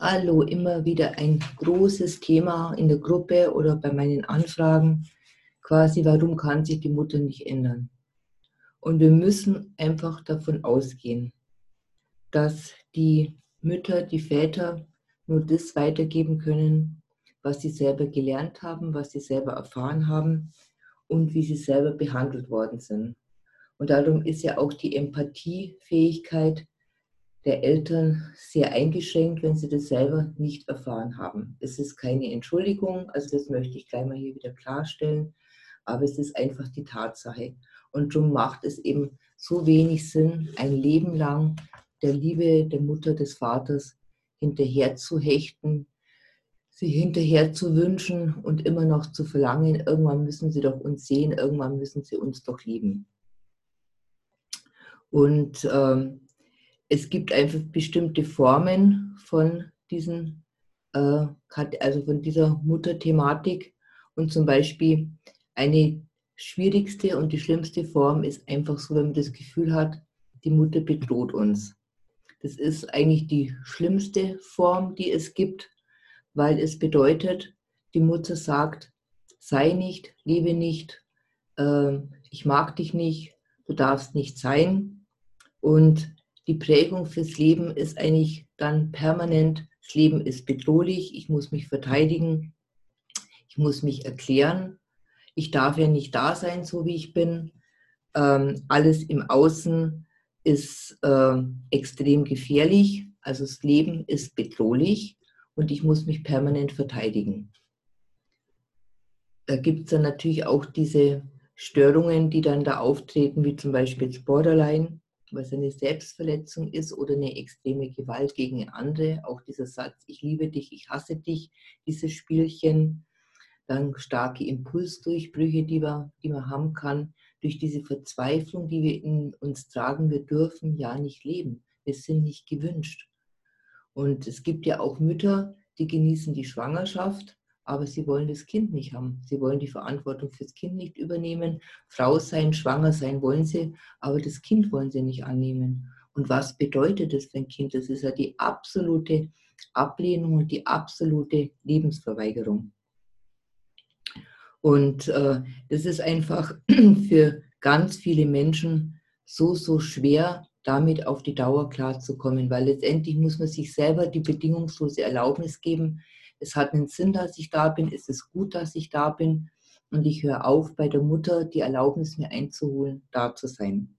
Hallo, immer wieder ein großes Thema in der Gruppe oder bei meinen Anfragen. Quasi, warum kann sich die Mutter nicht ändern? Und wir müssen einfach davon ausgehen, dass die Mütter, die Väter nur das weitergeben können, was sie selber gelernt haben, was sie selber erfahren haben und wie sie selber behandelt worden sind. Und darum ist ja auch die Empathiefähigkeit der Eltern sehr eingeschränkt, wenn sie das selber nicht erfahren haben. Es ist keine Entschuldigung, also das möchte ich gleich mal hier wieder klarstellen, aber es ist einfach die Tatsache. Und darum macht es eben so wenig Sinn, ein Leben lang der Liebe der Mutter, des Vaters hinterher zu hechten, sie hinterher zu wünschen und immer noch zu verlangen, irgendwann müssen sie doch uns sehen, irgendwann müssen sie uns doch lieben. Und ähm, es gibt einfach bestimmte Formen von diesen, äh, also von dieser Mutterthematik. Und zum Beispiel eine schwierigste und die schlimmste Form ist einfach so, wenn man das Gefühl hat, die Mutter bedroht uns. Das ist eigentlich die schlimmste Form, die es gibt, weil es bedeutet, die Mutter sagt, sei nicht, lebe nicht, äh, ich mag dich nicht, du darfst nicht sein. Und die Prägung fürs Leben ist eigentlich dann permanent, das Leben ist bedrohlich, ich muss mich verteidigen, ich muss mich erklären, ich darf ja nicht da sein, so wie ich bin. Ähm, alles im Außen ist äh, extrem gefährlich, also das Leben ist bedrohlich und ich muss mich permanent verteidigen. Da gibt es dann natürlich auch diese Störungen, die dann da auftreten, wie zum Beispiel das Borderline was eine Selbstverletzung ist oder eine extreme Gewalt gegen andere. Auch dieser Satz, ich liebe dich, ich hasse dich, dieses Spielchen. Dann starke Impulsdurchbrüche, die man, die man haben kann, durch diese Verzweiflung, die wir in uns tragen. Wir dürfen ja nicht leben. Wir sind nicht gewünscht. Und es gibt ja auch Mütter, die genießen die Schwangerschaft aber sie wollen das Kind nicht haben. Sie wollen die Verantwortung fürs Kind nicht übernehmen. Frau sein, schwanger sein wollen sie, aber das Kind wollen sie nicht annehmen. Und was bedeutet das für ein Kind? Das ist ja die absolute Ablehnung und die absolute Lebensverweigerung. Und äh, das ist einfach für ganz viele Menschen so, so schwer, damit auf die Dauer klarzukommen, weil letztendlich muss man sich selber die bedingungslose Erlaubnis geben, es hat einen Sinn, dass ich da bin, es ist gut, dass ich da bin und ich höre auf, bei der Mutter die Erlaubnis mir einzuholen, da zu sein.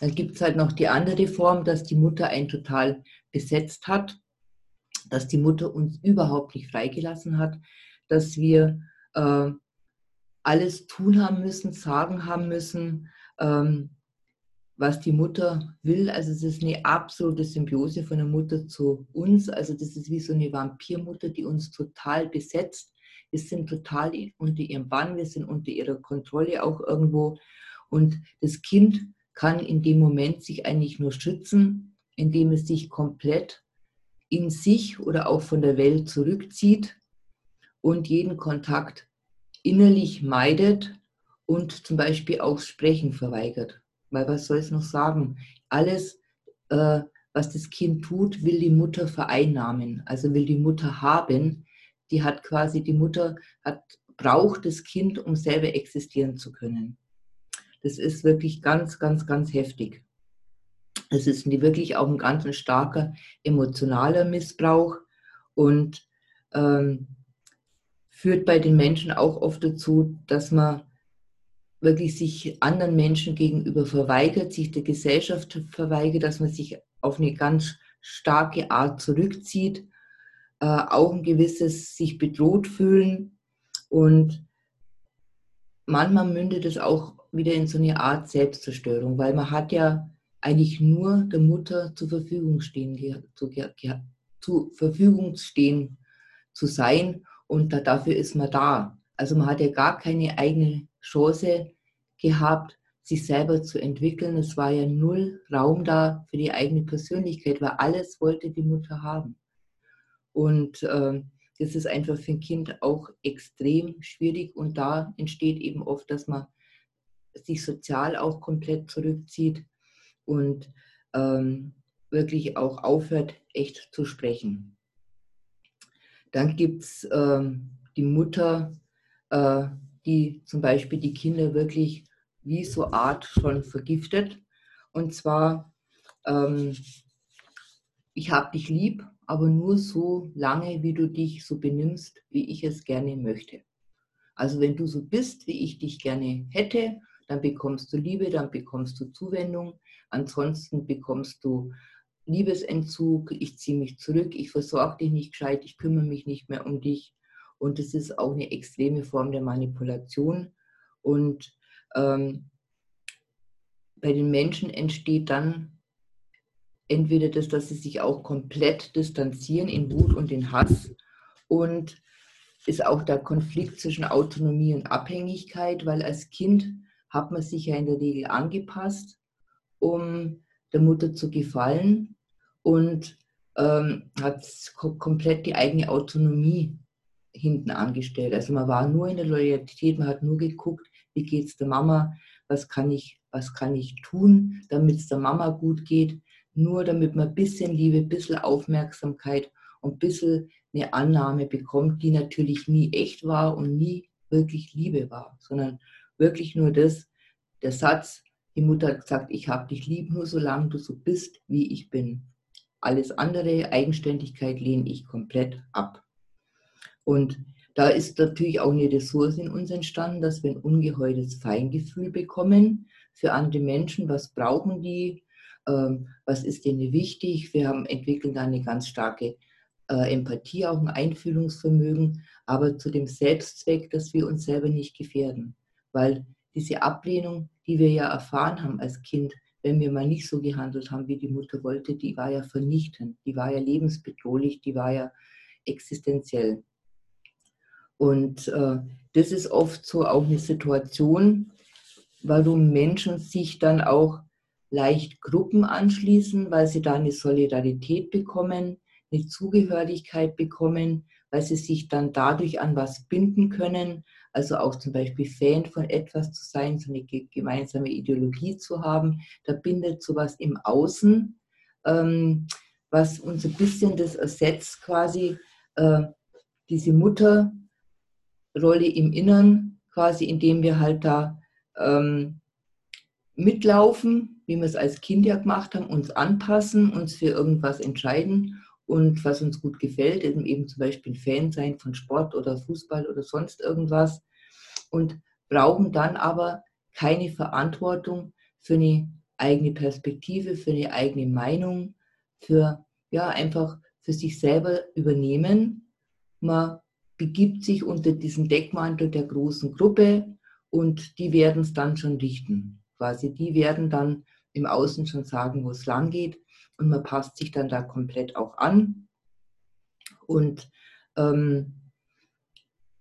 Dann gibt es halt noch die andere Form, dass die Mutter einen total besetzt hat, dass die Mutter uns überhaupt nicht freigelassen hat, dass wir äh, alles tun haben müssen, sagen haben müssen, ähm, was die Mutter will. Also es ist eine absolute Symbiose von der Mutter zu uns. Also das ist wie so eine Vampirmutter, die uns total besetzt. Wir sind total unter ihrem Bann, wir sind unter ihrer Kontrolle auch irgendwo. Und das Kind kann in dem Moment sich eigentlich nur schützen, indem es sich komplett in sich oder auch von der Welt zurückzieht und jeden Kontakt innerlich meidet und zum Beispiel auch Sprechen verweigert. Weil was soll es noch sagen? Alles, äh, was das Kind tut, will die Mutter vereinnahmen, also will die Mutter haben. Die hat quasi, die Mutter hat, braucht das Kind, um selber existieren zu können. Das ist wirklich ganz, ganz, ganz heftig. Es ist wirklich auch ein ganz starker emotionaler Missbrauch und ähm, führt bei den Menschen auch oft dazu, dass man wirklich sich anderen Menschen gegenüber verweigert, sich der Gesellschaft verweigert, dass man sich auf eine ganz starke Art zurückzieht, äh, auch ein gewisses sich bedroht fühlen und manchmal mündet es auch wieder in so eine Art Selbstzerstörung, weil man hat ja eigentlich nur der Mutter zur Verfügung stehen, zu, zur Verfügung stehen zu sein und da, dafür ist man da. Also man hat ja gar keine eigene Chance gehabt, sich selber zu entwickeln. Es war ja null Raum da für die eigene Persönlichkeit, weil alles wollte die Mutter haben. Und äh, das ist einfach für ein Kind auch extrem schwierig und da entsteht eben oft, dass man sich sozial auch komplett zurückzieht und ähm, wirklich auch aufhört, echt zu sprechen. Dann gibt es äh, die Mutter, äh, die zum Beispiel die Kinder wirklich wie so Art schon vergiftet. Und zwar, ähm, ich habe dich lieb, aber nur so lange, wie du dich so benimmst, wie ich es gerne möchte. Also wenn du so bist, wie ich dich gerne hätte, dann bekommst du Liebe, dann bekommst du Zuwendung. Ansonsten bekommst du Liebesentzug, ich ziehe mich zurück, ich versorge dich nicht gescheit, ich kümmere mich nicht mehr um dich. Und das ist auch eine extreme Form der Manipulation. Und ähm, bei den Menschen entsteht dann entweder das, dass sie sich auch komplett distanzieren in Wut und in Hass und ist auch der Konflikt zwischen Autonomie und Abhängigkeit, weil als Kind hat man sich ja in der Regel angepasst, um der Mutter zu gefallen und ähm, hat komplett die eigene Autonomie hinten angestellt. Also man war nur in der Loyalität, man hat nur geguckt, wie geht es der Mama, was kann ich, was kann ich tun, damit es der Mama gut geht, nur damit man ein bisschen Liebe, ein bisschen Aufmerksamkeit und ein bisschen eine Annahme bekommt, die natürlich nie echt war und nie wirklich Liebe war, sondern wirklich nur das, der Satz, die Mutter hat gesagt, ich habe dich lieb, nur solange du so bist, wie ich bin. Alles andere, Eigenständigkeit, lehne ich komplett ab. Und da ist natürlich auch eine Ressource in uns entstanden, dass wir ein ungeheures Feingefühl bekommen für andere Menschen. Was brauchen die? Ähm, was ist denen wichtig? Wir haben entwickeln da eine ganz starke äh, Empathie, auch ein Einfühlungsvermögen, aber zu dem Selbstzweck, dass wir uns selber nicht gefährden. Weil diese Ablehnung, die wir ja erfahren haben als Kind, wenn wir mal nicht so gehandelt haben, wie die Mutter wollte, die war ja vernichtend, die war ja lebensbedrohlich, die war ja existenziell. Und äh, das ist oft so auch eine Situation, warum Menschen sich dann auch leicht Gruppen anschließen, weil sie da eine Solidarität bekommen, eine Zugehörigkeit bekommen, weil sie sich dann dadurch an was binden können, also auch zum Beispiel Fan von etwas zu sein, so eine gemeinsame Ideologie zu haben. Da bindet sowas im Außen, ähm, was uns ein bisschen das ersetzt, quasi äh, diese Mutterrolle im Innern, quasi indem wir halt da ähm, mitlaufen, wie wir es als Kind ja gemacht haben, uns anpassen, uns für irgendwas entscheiden und was uns gut gefällt, eben, eben zum Beispiel Fan sein von Sport oder Fußball oder sonst irgendwas und brauchen dann aber keine Verantwortung für eine eigene Perspektive, für eine eigene Meinung, für ja einfach für sich selber übernehmen. Man begibt sich unter diesen Deckmantel der großen Gruppe und die werden es dann schon richten. Quasi, die werden dann im Außen schon sagen, wo es lang geht und man passt sich dann da komplett auch an. Und ähm,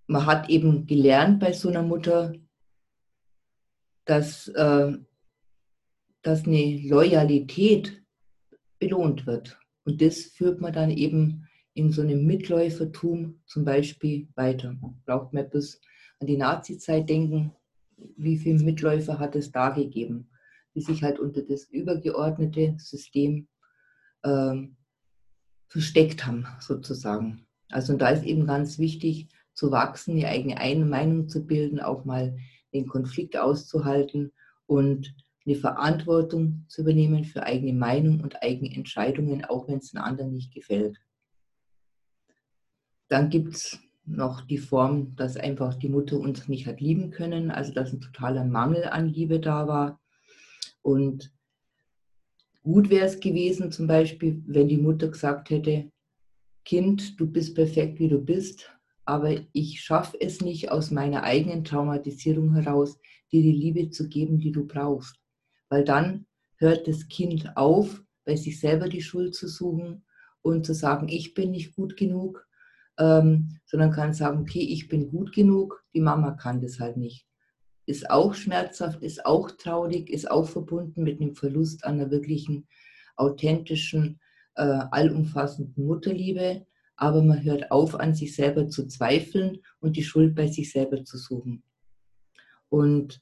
man hat eben gelernt bei so einer Mutter, dass, äh, dass eine Loyalität belohnt wird. Und das führt man dann eben in so einem Mitläufertum zum Beispiel weiter. Braucht man bis an die Nazi-Zeit denken, wie viele Mitläufer hat es da gegeben, die sich halt unter das übergeordnete System ähm, versteckt haben, sozusagen. Also da ist eben ganz wichtig zu wachsen, die eigene Meinung zu bilden, auch mal den Konflikt auszuhalten und eine Verantwortung zu übernehmen für eigene Meinung und eigene Entscheidungen, auch wenn es den anderen nicht gefällt. Dann gibt es noch die Form, dass einfach die Mutter uns nicht hat lieben können, also dass ein totaler Mangel an Liebe da war. Und Gut wäre es gewesen, zum Beispiel, wenn die Mutter gesagt hätte, Kind, du bist perfekt, wie du bist, aber ich schaffe es nicht aus meiner eigenen Traumatisierung heraus, dir die Liebe zu geben, die du brauchst. Weil dann hört das Kind auf, bei sich selber die Schuld zu suchen und zu sagen, ich bin nicht gut genug, ähm, sondern kann sagen, okay, ich bin gut genug, die Mama kann das halt nicht ist auch schmerzhaft, ist auch traurig, ist auch verbunden mit dem Verlust einer wirklichen, authentischen, äh, allumfassenden Mutterliebe. Aber man hört auf, an sich selber zu zweifeln und die Schuld bei sich selber zu suchen. Und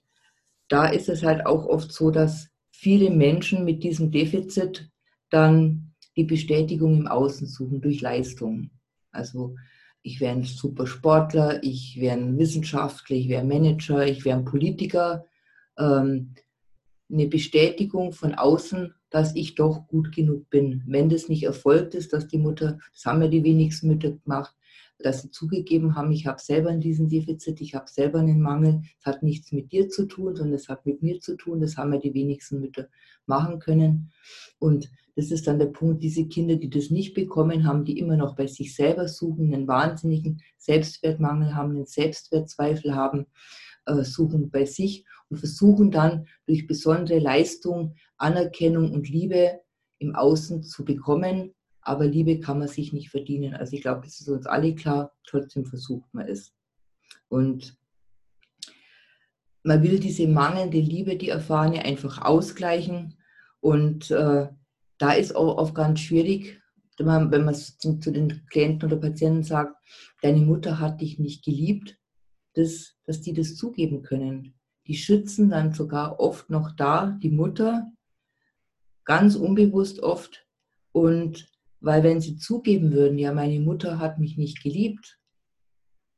da ist es halt auch oft so, dass viele Menschen mit diesem Defizit dann die Bestätigung im Außen suchen durch Leistung. Also ich wäre ein super Sportler, ich wäre ein Wissenschaftler, ich wäre ein Manager, ich wäre ein Politiker. Ähm, eine Bestätigung von außen, dass ich doch gut genug bin. Wenn das nicht erfolgt ist, dass die Mutter, das haben ja die wenigsten Mütter gemacht, dass sie zugegeben haben, ich habe selber diesen Defizit, ich habe selber einen Mangel. Es hat nichts mit dir zu tun, sondern es hat mit mir zu tun. Das haben ja die wenigsten Mütter machen können. Und das ist dann der Punkt, diese Kinder, die das nicht bekommen haben, die immer noch bei sich selber suchen, einen wahnsinnigen Selbstwertmangel haben, einen Selbstwertzweifel haben, äh, suchen bei sich und versuchen dann durch besondere Leistung, Anerkennung und Liebe im Außen zu bekommen. Aber Liebe kann man sich nicht verdienen. Also ich glaube, das ist uns alle klar. Trotzdem versucht man es. Und man will diese mangelnde Liebe, die erfahrene, einfach ausgleichen. Und äh, da ist auch oft ganz schwierig, wenn man, wenn man zu, zu den Klienten oder Patienten sagt, deine Mutter hat dich nicht geliebt, dass, dass die das zugeben können. Die schützen dann sogar oft noch da die Mutter, ganz unbewusst oft. Und weil wenn sie zugeben würden, ja, meine Mutter hat mich nicht geliebt,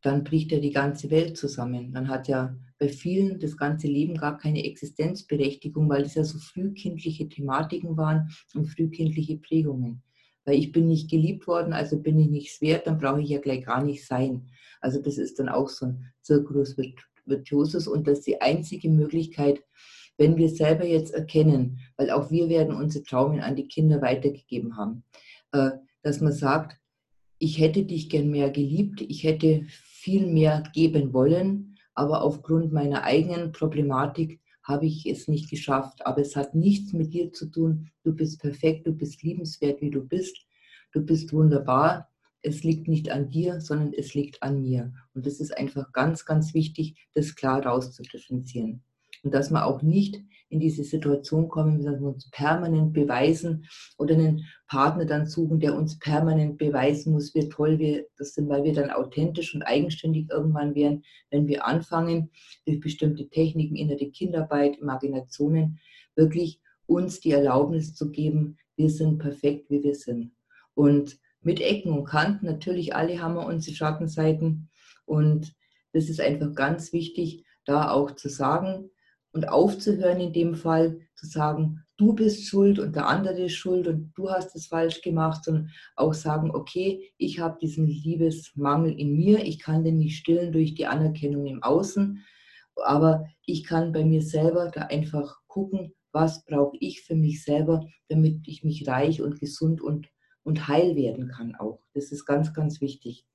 dann bricht ja die ganze Welt zusammen. Dann hat ja bei vielen das ganze Leben gar keine Existenzberechtigung, weil es ja so frühkindliche Thematiken waren und frühkindliche Prägungen. Weil ich bin nicht geliebt worden, also bin ich nichts wert, dann brauche ich ja gleich gar nicht sein. Also das ist dann auch so ein Circulus Virtuosus und das ist die einzige Möglichkeit, wenn wir selber jetzt erkennen, weil auch wir werden unsere Traumen an die Kinder weitergegeben haben, dass man sagt, ich hätte dich gern mehr geliebt, ich hätte viel mehr geben wollen, aber aufgrund meiner eigenen Problematik habe ich es nicht geschafft. Aber es hat nichts mit dir zu tun. Du bist perfekt, du bist liebenswert, wie du bist. Du bist wunderbar. Es liegt nicht an dir, sondern es liegt an mir. Und das ist einfach ganz, ganz wichtig, das klar rauszudifferenzieren und dass wir auch nicht in diese Situation kommen, dass wir uns permanent beweisen oder einen Partner dann suchen, der uns permanent beweisen muss, wie toll wir das sind, weil wir dann authentisch und eigenständig irgendwann werden, wenn wir anfangen, durch bestimmte Techniken, innere Kinderarbeit, Imaginationen, wirklich uns die Erlaubnis zu geben, wir sind perfekt, wie wir sind. Und mit Ecken und Kanten, natürlich alle haben wir unsere Schattenseiten und das ist einfach ganz wichtig, da auch zu sagen, und aufzuhören in dem Fall, zu sagen, du bist schuld und der andere ist schuld und du hast es falsch gemacht, sondern auch sagen, okay, ich habe diesen Liebesmangel in mir, ich kann den nicht stillen durch die Anerkennung im Außen, aber ich kann bei mir selber da einfach gucken, was brauche ich für mich selber, damit ich mich reich und gesund und, und heil werden kann auch. Das ist ganz, ganz wichtig.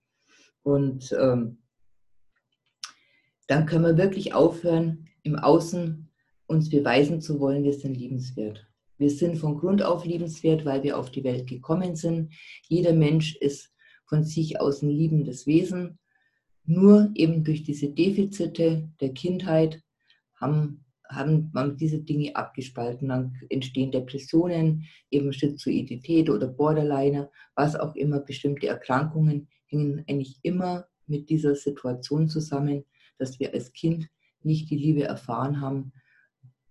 Und ähm, dann können wir wirklich aufhören, im Außen uns beweisen zu wollen, wir sind liebenswert. Wir sind von Grund auf liebenswert, weil wir auf die Welt gekommen sind. Jeder Mensch ist von sich aus ein liebendes Wesen. Nur eben durch diese Defizite der Kindheit haben, haben man diese Dinge abgespalten. Dann entstehen Depressionen, eben Schizoidität oder Borderliner, was auch immer. Bestimmte Erkrankungen hängen eigentlich immer mit dieser Situation zusammen, dass wir als Kind nicht die Liebe erfahren haben,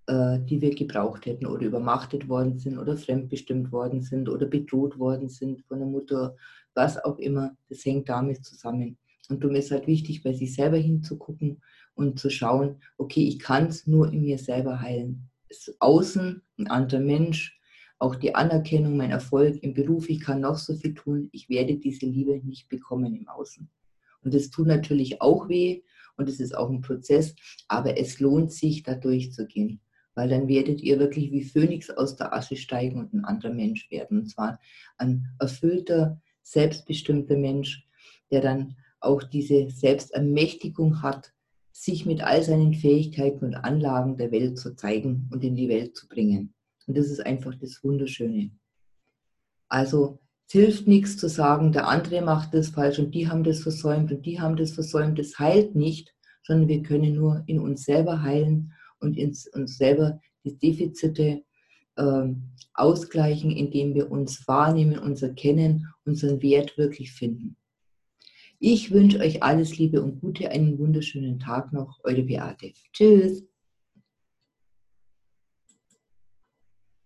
äh, die wir gebraucht hätten oder übermachtet worden sind oder fremdbestimmt worden sind oder bedroht worden sind von der Mutter, was auch immer, das hängt damit zusammen. Und darum ist halt wichtig, bei sich selber hinzugucken und zu schauen, okay, ich kann es nur in mir selber heilen. Außen, ein anderer Mensch, auch die Anerkennung, mein Erfolg im Beruf, ich kann noch so viel tun, ich werde diese Liebe nicht bekommen im Außen. Und das tut natürlich auch weh und es ist auch ein Prozess, aber es lohnt sich, da durchzugehen, weil dann werdet ihr wirklich wie Phönix aus der Asche steigen und ein anderer Mensch werden. Und zwar ein erfüllter, selbstbestimmter Mensch, der dann auch diese Selbstermächtigung hat, sich mit all seinen Fähigkeiten und Anlagen der Welt zu zeigen und in die Welt zu bringen. Und das ist einfach das Wunderschöne. Also hilft nichts zu sagen, der andere macht das falsch und die haben das versäumt und die haben das versäumt. Das heilt nicht, sondern wir können nur in uns selber heilen und in uns selber die Defizite äh, ausgleichen, indem wir uns wahrnehmen, uns erkennen, unseren Wert wirklich finden. Ich wünsche euch alles Liebe und Gute, einen wunderschönen Tag noch. Eure Beate. Tschüss.